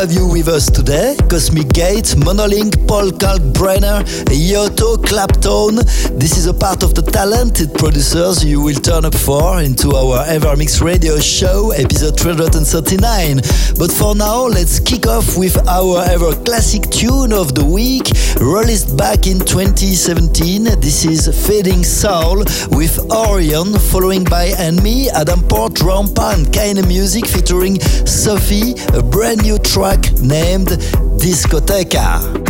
have you with us today. Cosmic Gate, Monolink, Paul Kalkbrenner, Yotto, Claptone. This is a part of the talented producers you will turn up for into our Evermix radio show, episode 339. But for now, let's kick off with our ever classic tune of the week, released back in 2017. This is Fading Soul with Orion, following by &ME, Adam Port, Rampa, and Keinemusik featuring Sofie, a brand new named Discoteca.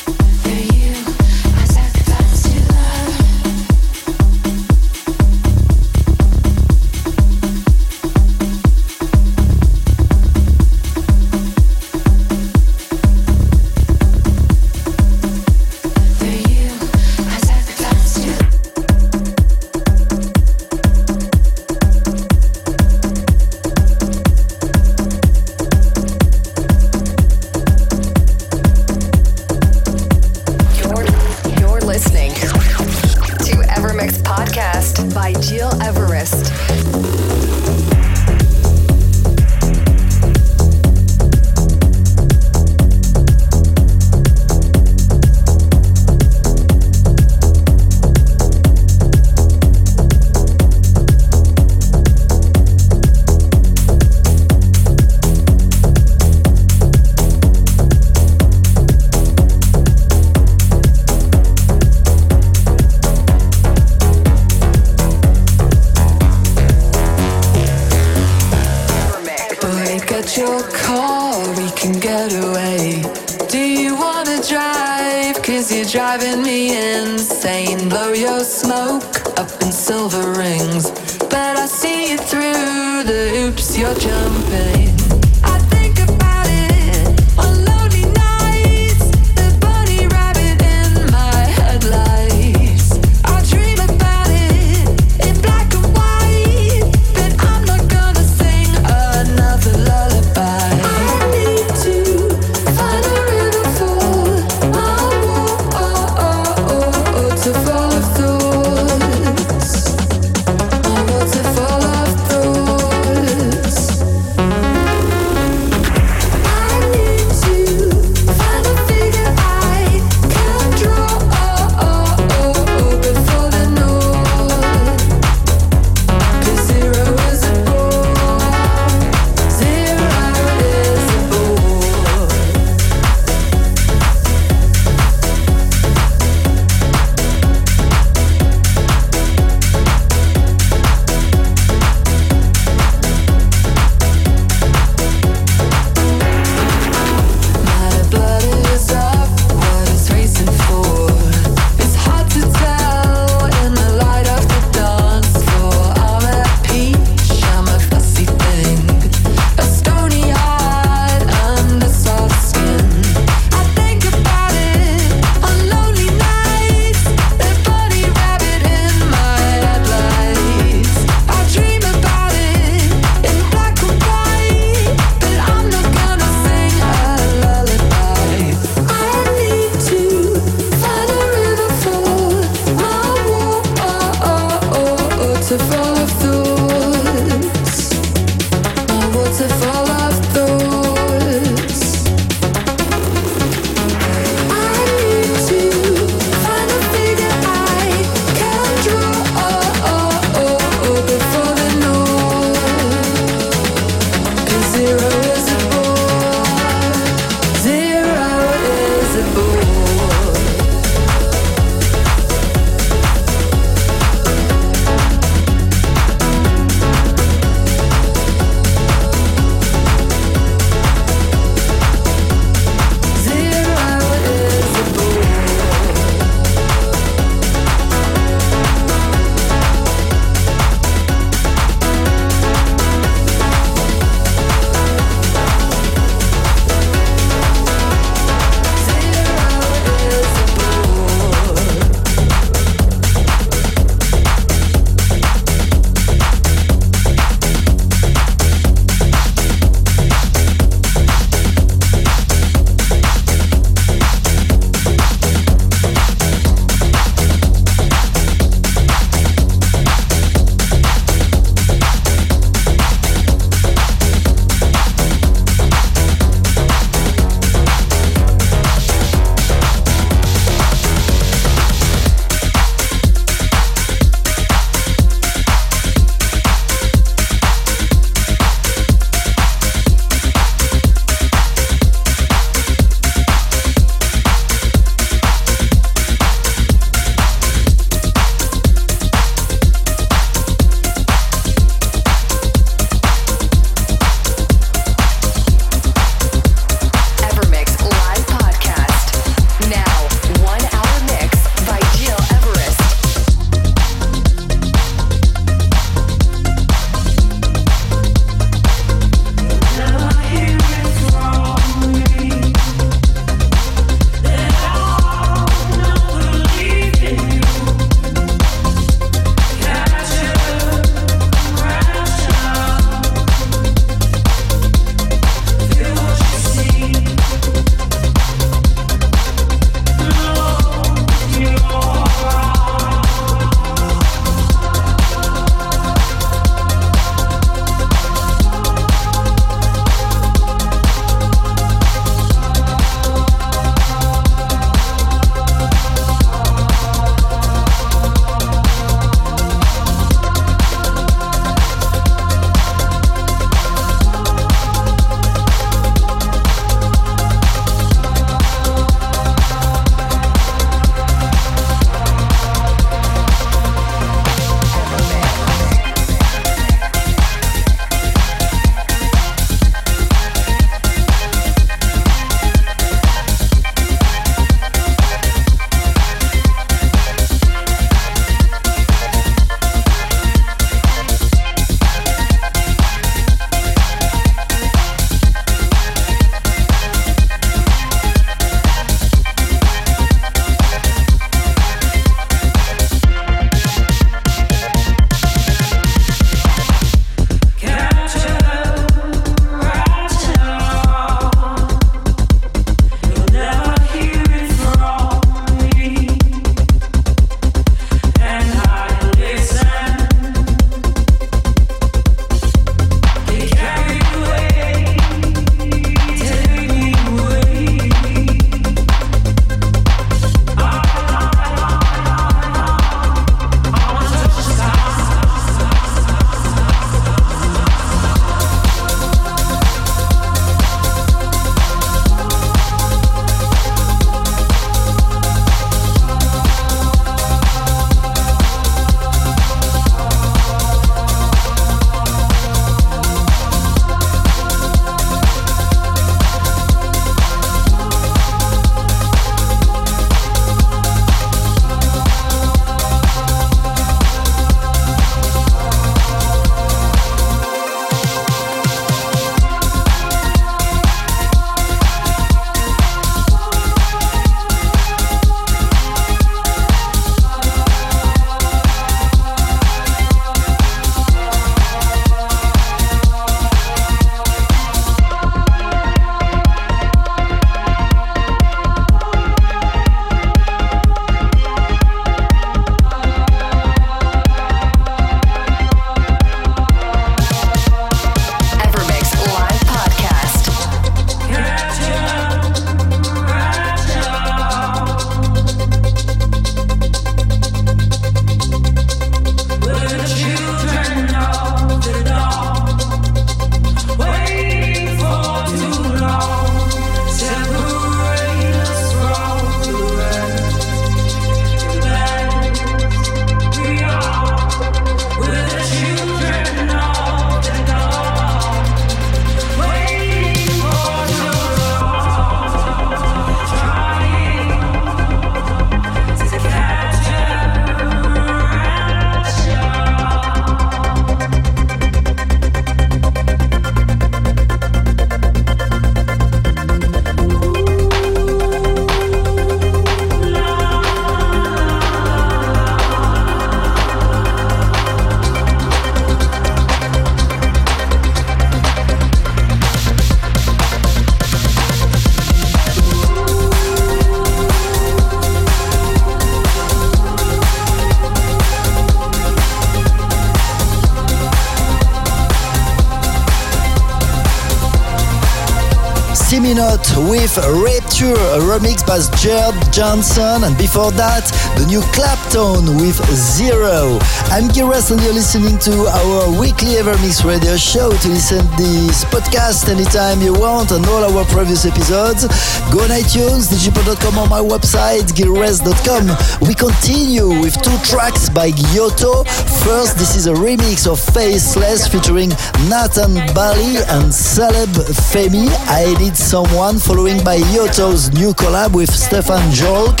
With Rapture, remix by Gerd Janson, and before that, the new Claptone with Zero. I'm Giras and you're listening to our weekly Evermix radio show. To listen to this podcast anytime you want and all our previous episodes, go on iTunes, digipod.com or my website, giras.com. We continue with two tracks by Yotto. First, this is a remix of Faceless featuring Nathan Bali and Celeb Femi. I Need Someone, following by Yotto's new collab with Stefan Jolk,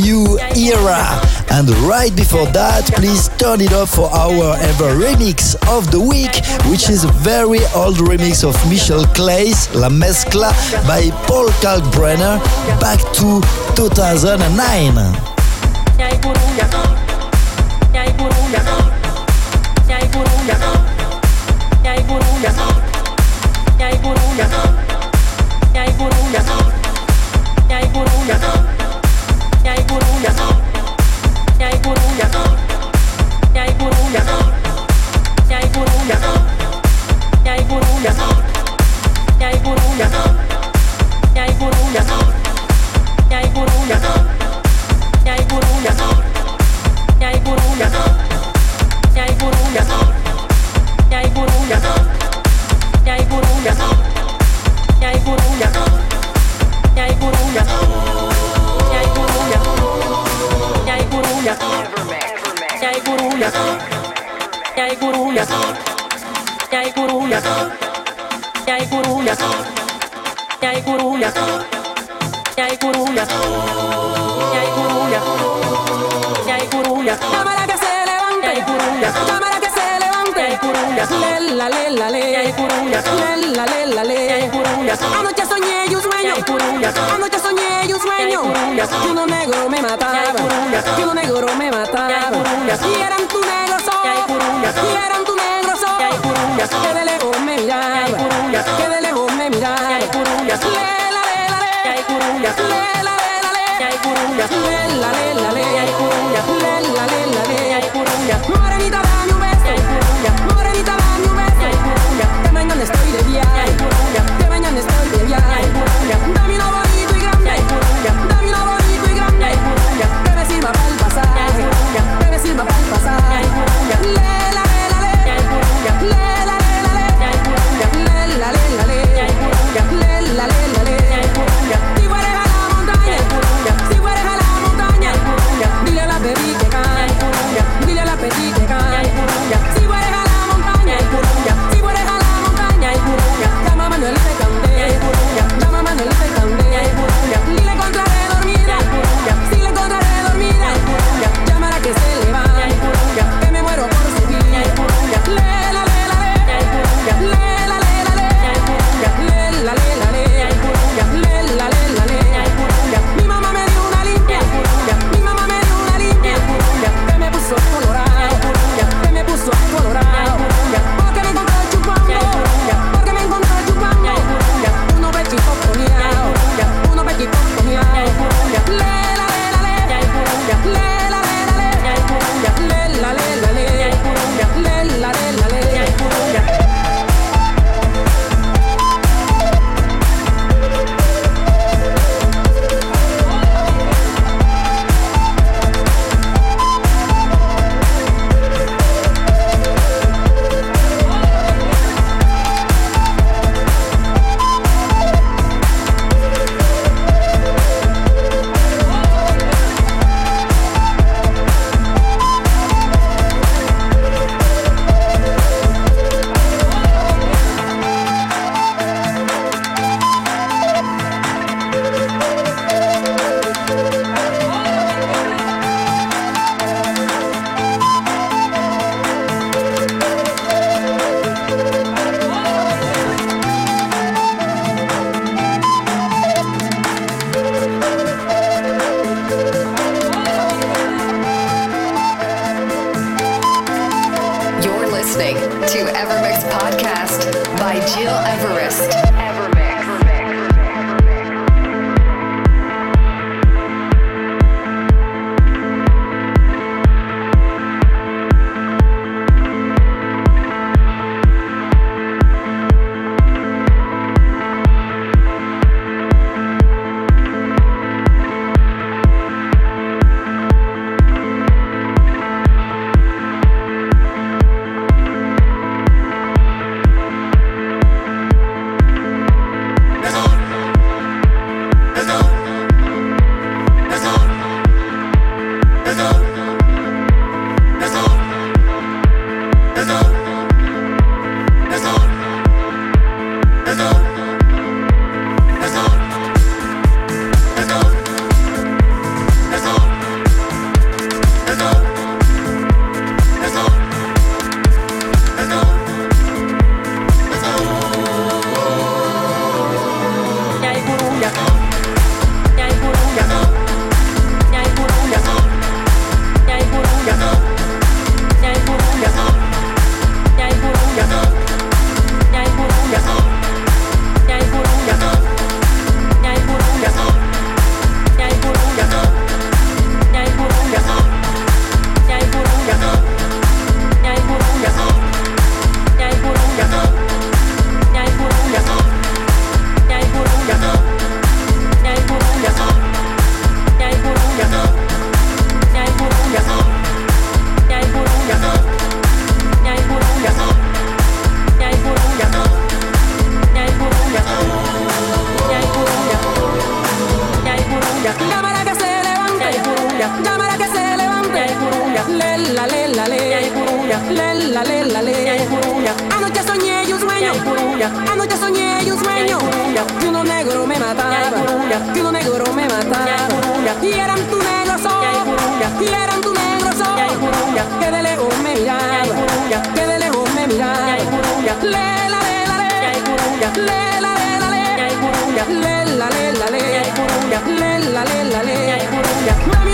New Era. And right before that, please turn it up for our ever remix of the week, which is a very old remix of Michel Cleis's La Mezcla by Paul Kalkbrenner back to 2009. negro me mataba. Y eran tu negro, y eran tu Morenita, dame un beso. Morenita, dame un beso. Dame donde estoy de viaje. Anoche soñé y un sueño. Que uno negro me mataba, que uno negro me mataba. Y eran tu negros ojos, y eran tu negros ojos, que de lejos me miraba, que de lejos me miraba. Lela, lela, lela, lela, lela, lela, lela, lela, lela, lela, lela, lela, lela, lela,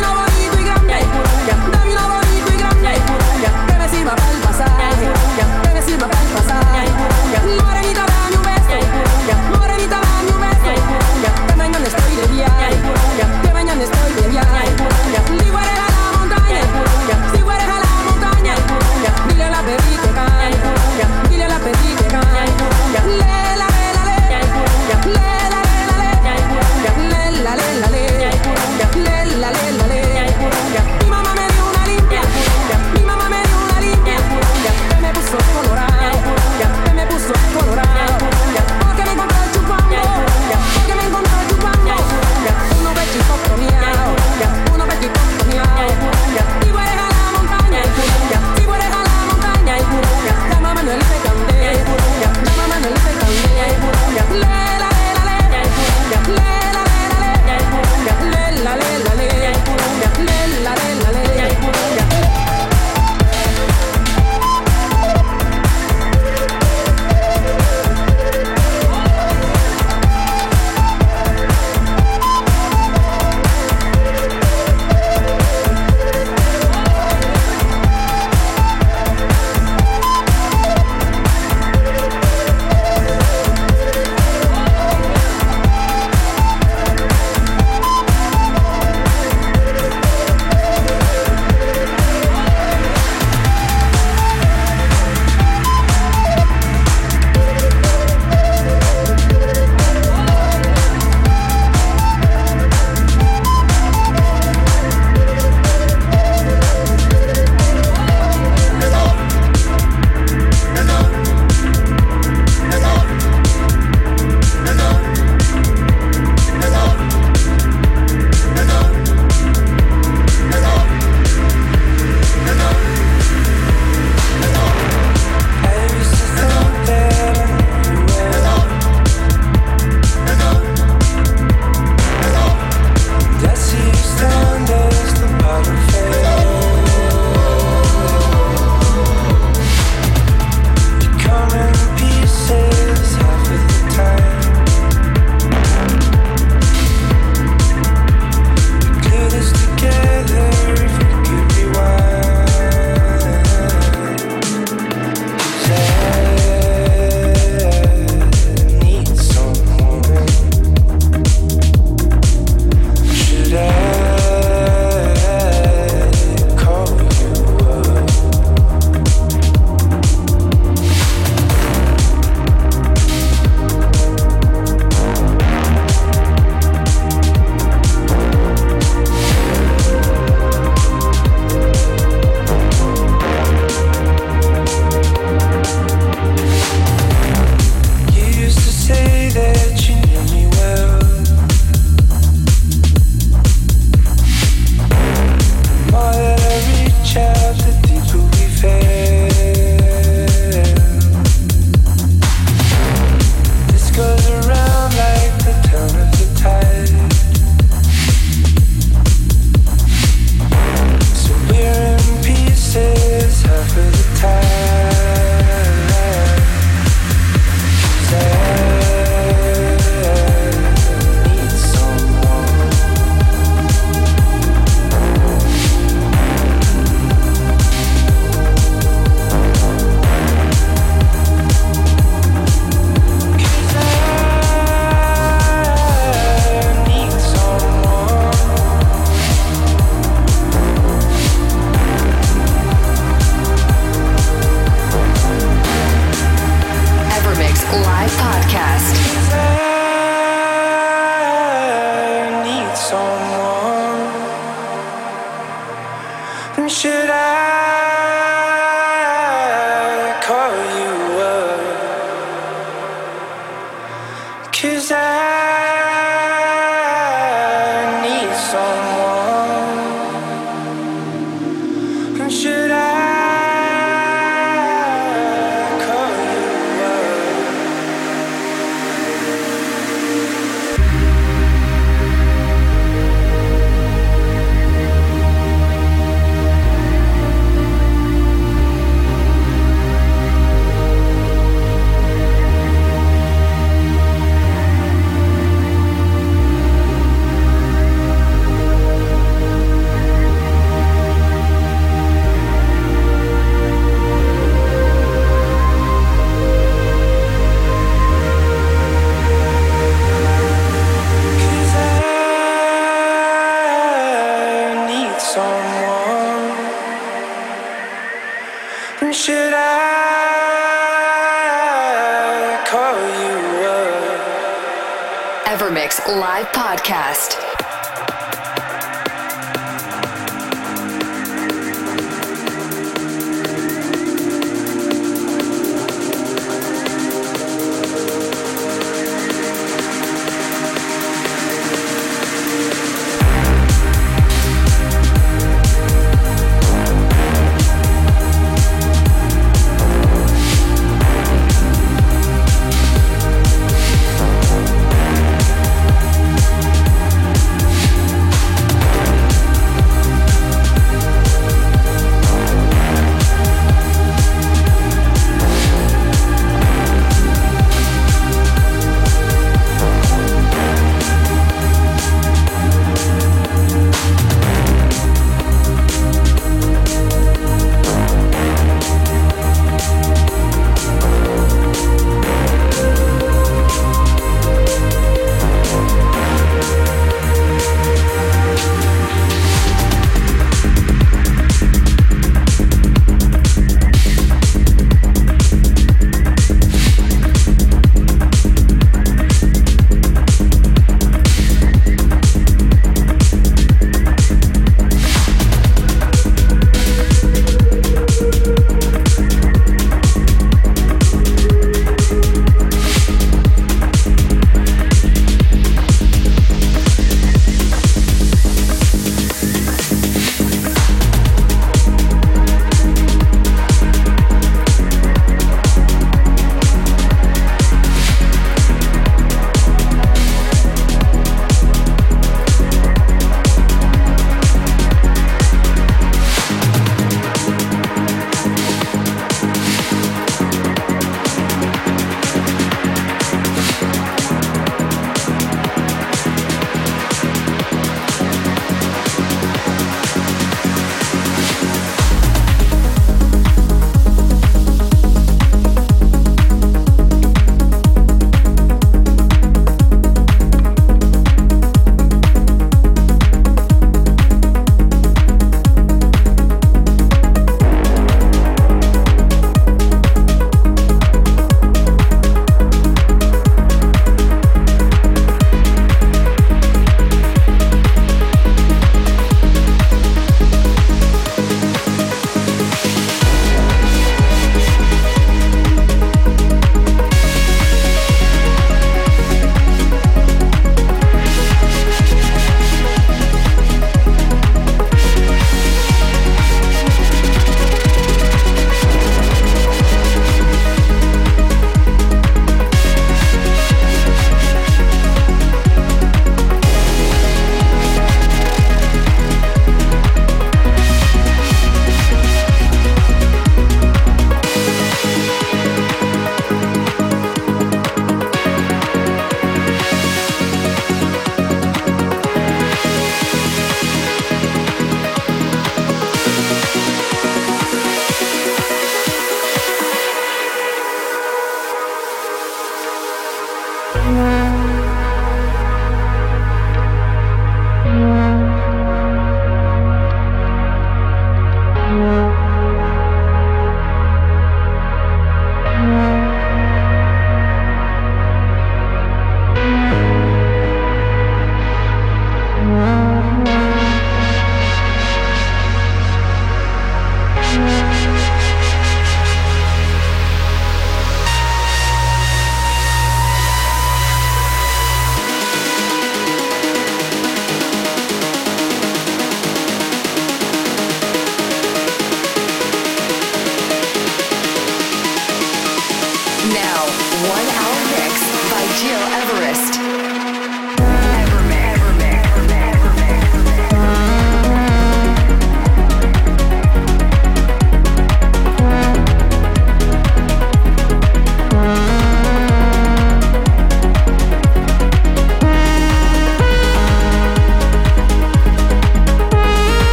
Gil Everest.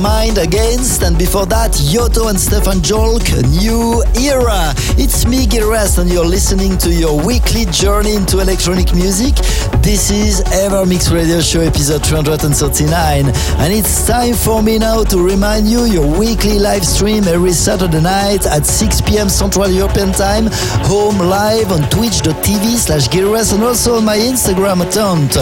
Mind Against, and before that, Yotto and Stephan Jolk, New Era. It's me, Gil Everest, and you're listening to your weekly journey into electronic music. This is EverMix Radio Show episode 339, and it's time for me now to remind you your weekly live stream every Saturday night at 6 p.m. Central European Time, home live on twitch.tv slash and also on my Instagram account.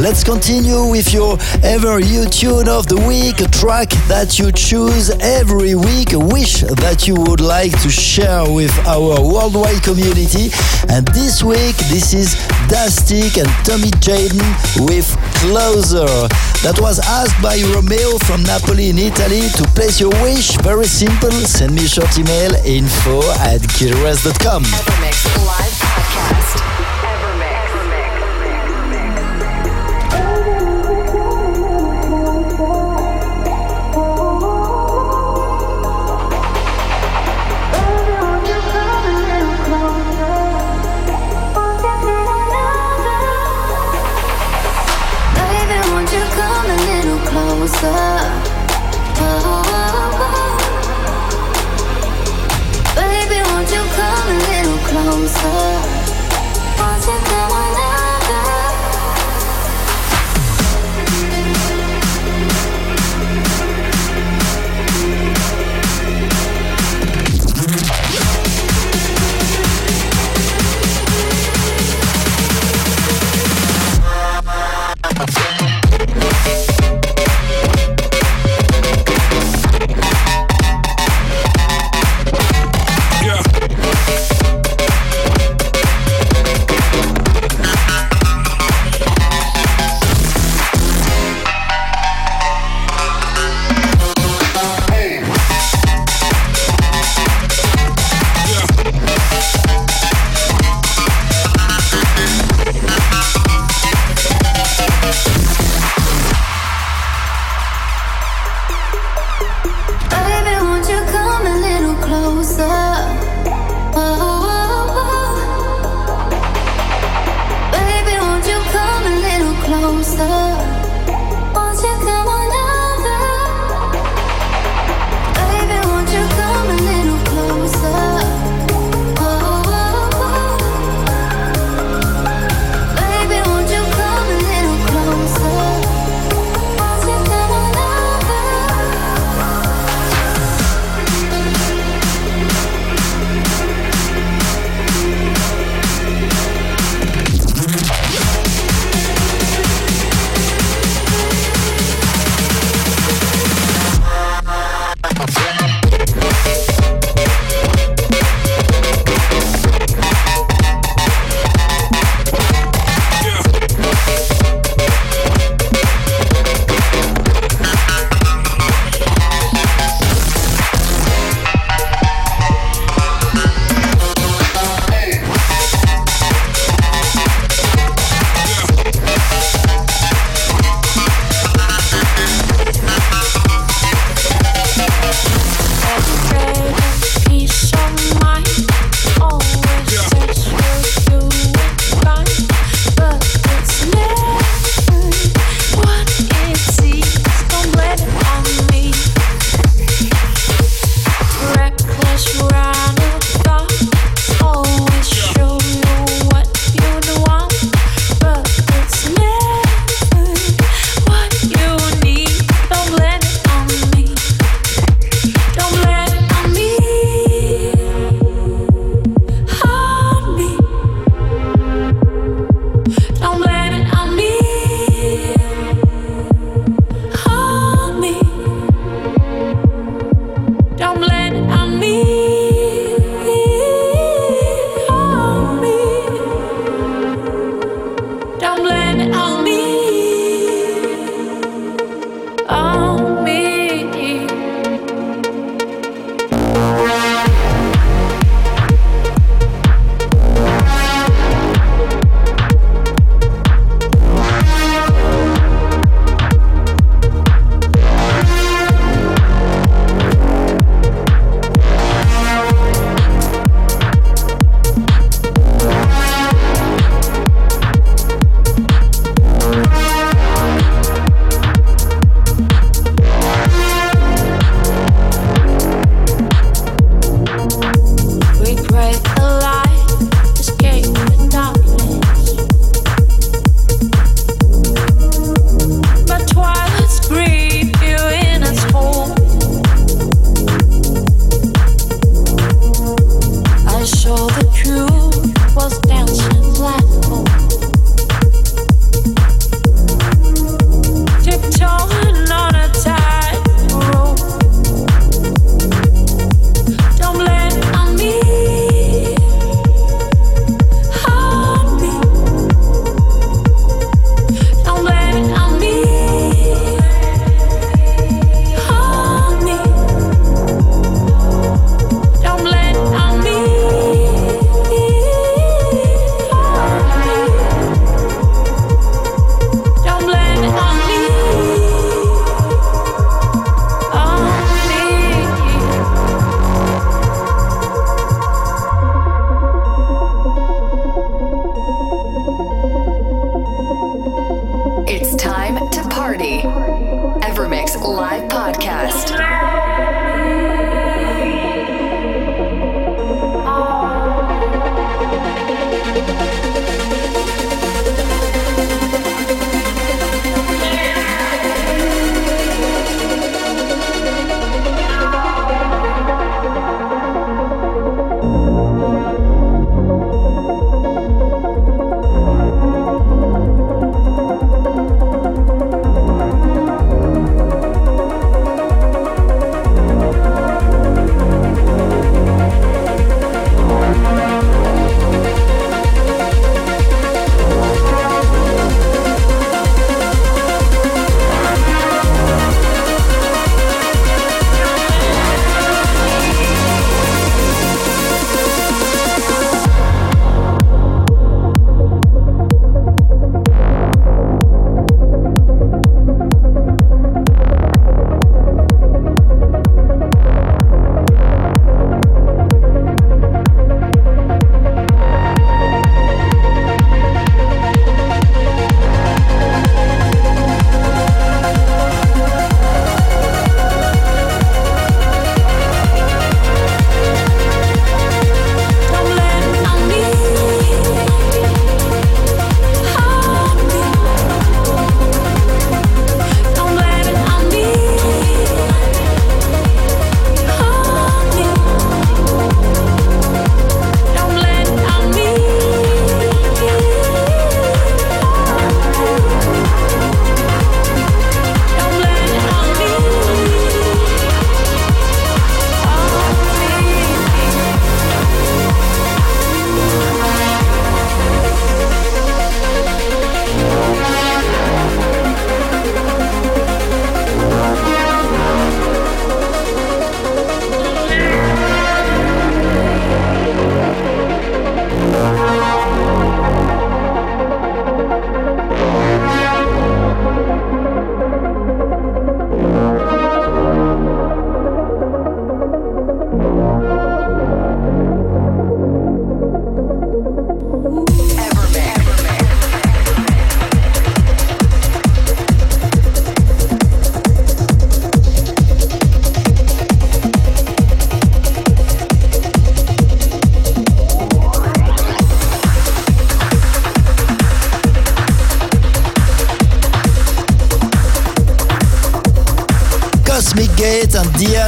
Let's continue with your ever you tune of the week, a track that you choose every week, a wish that you would like to share with our worldwide community. And this week, this is Dastic and Tommy Jayden with Closer. That was asked by Romeo from Napoli in Italy to place your wish. Very simple. Send me a short email info at gilres.com.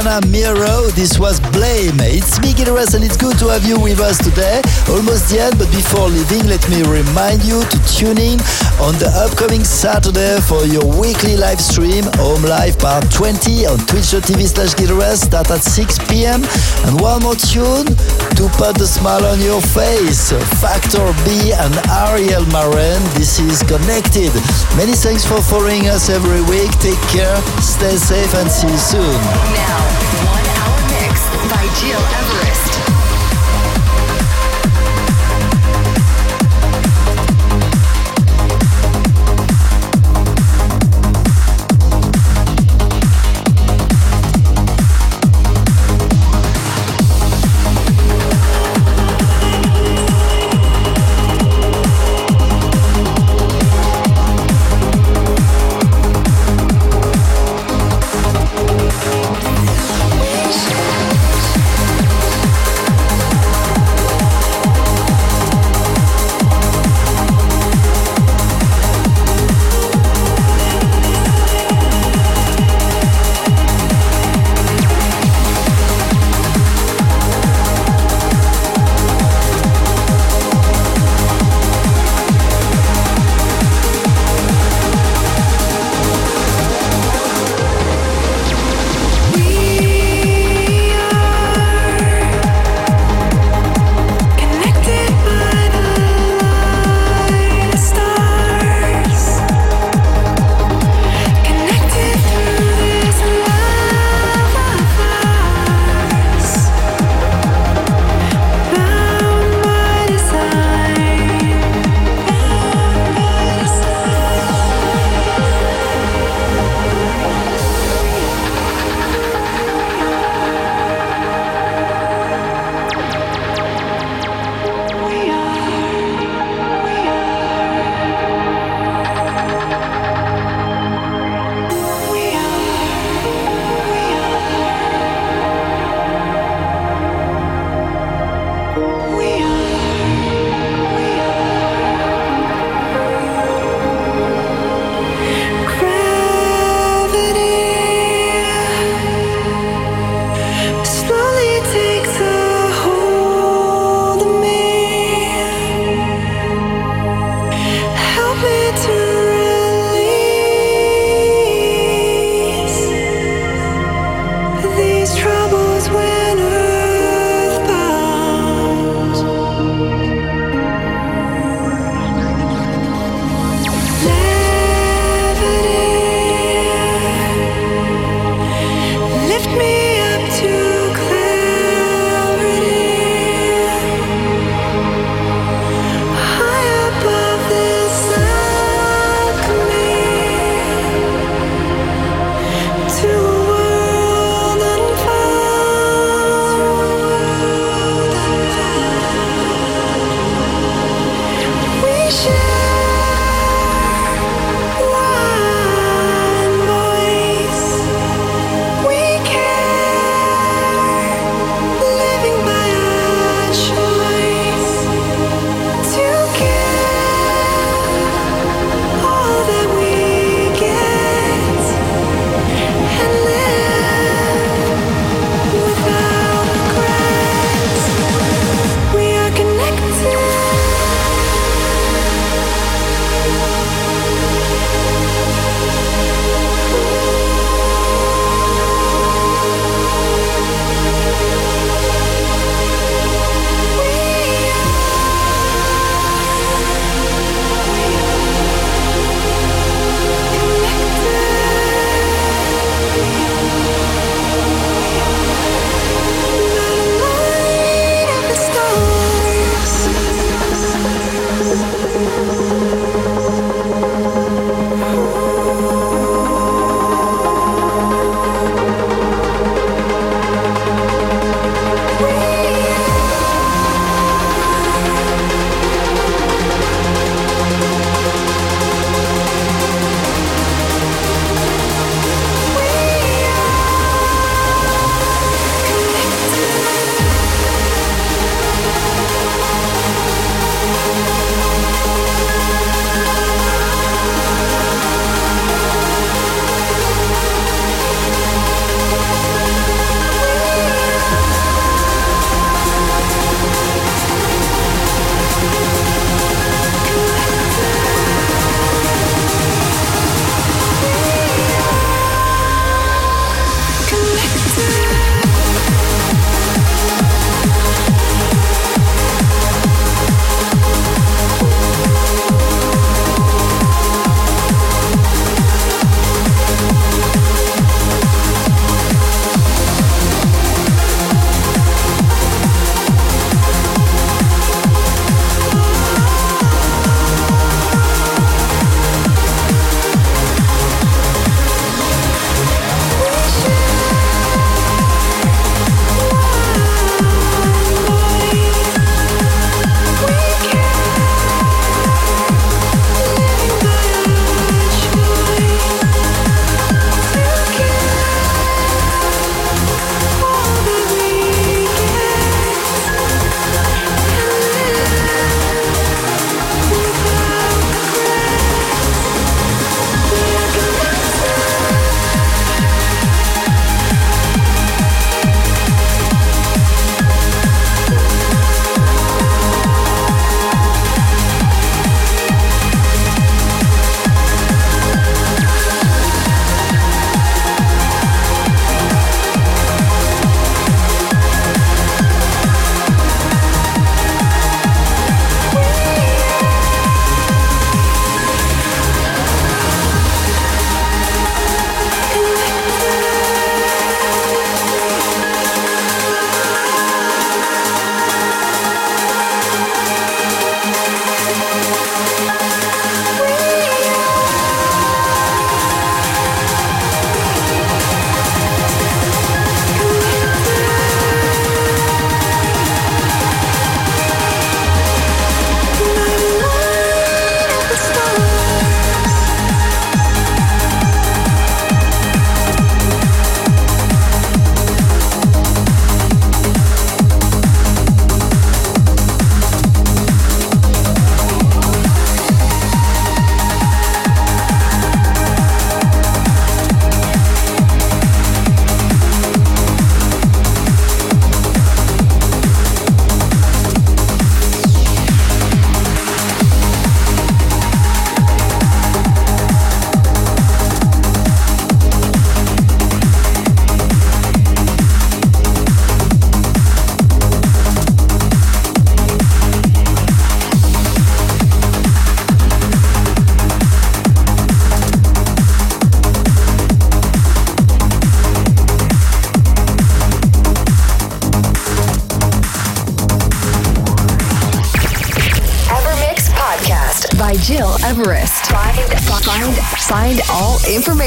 Miro. This was Blame. It's me, Gil Everest, and it's good to have you with us today. Almost the end, but before leaving, let me remind you to tune in on the upcoming Saturday for your weekly live stream, Home Live Part 20 on twitch.tv slash start at 6 p.m. And one more tune to put the smile on your face. Factor B and Ariel Maren. This is Connected. Many thanks for following us every week. Take care, stay safe, and see you soon. Now, by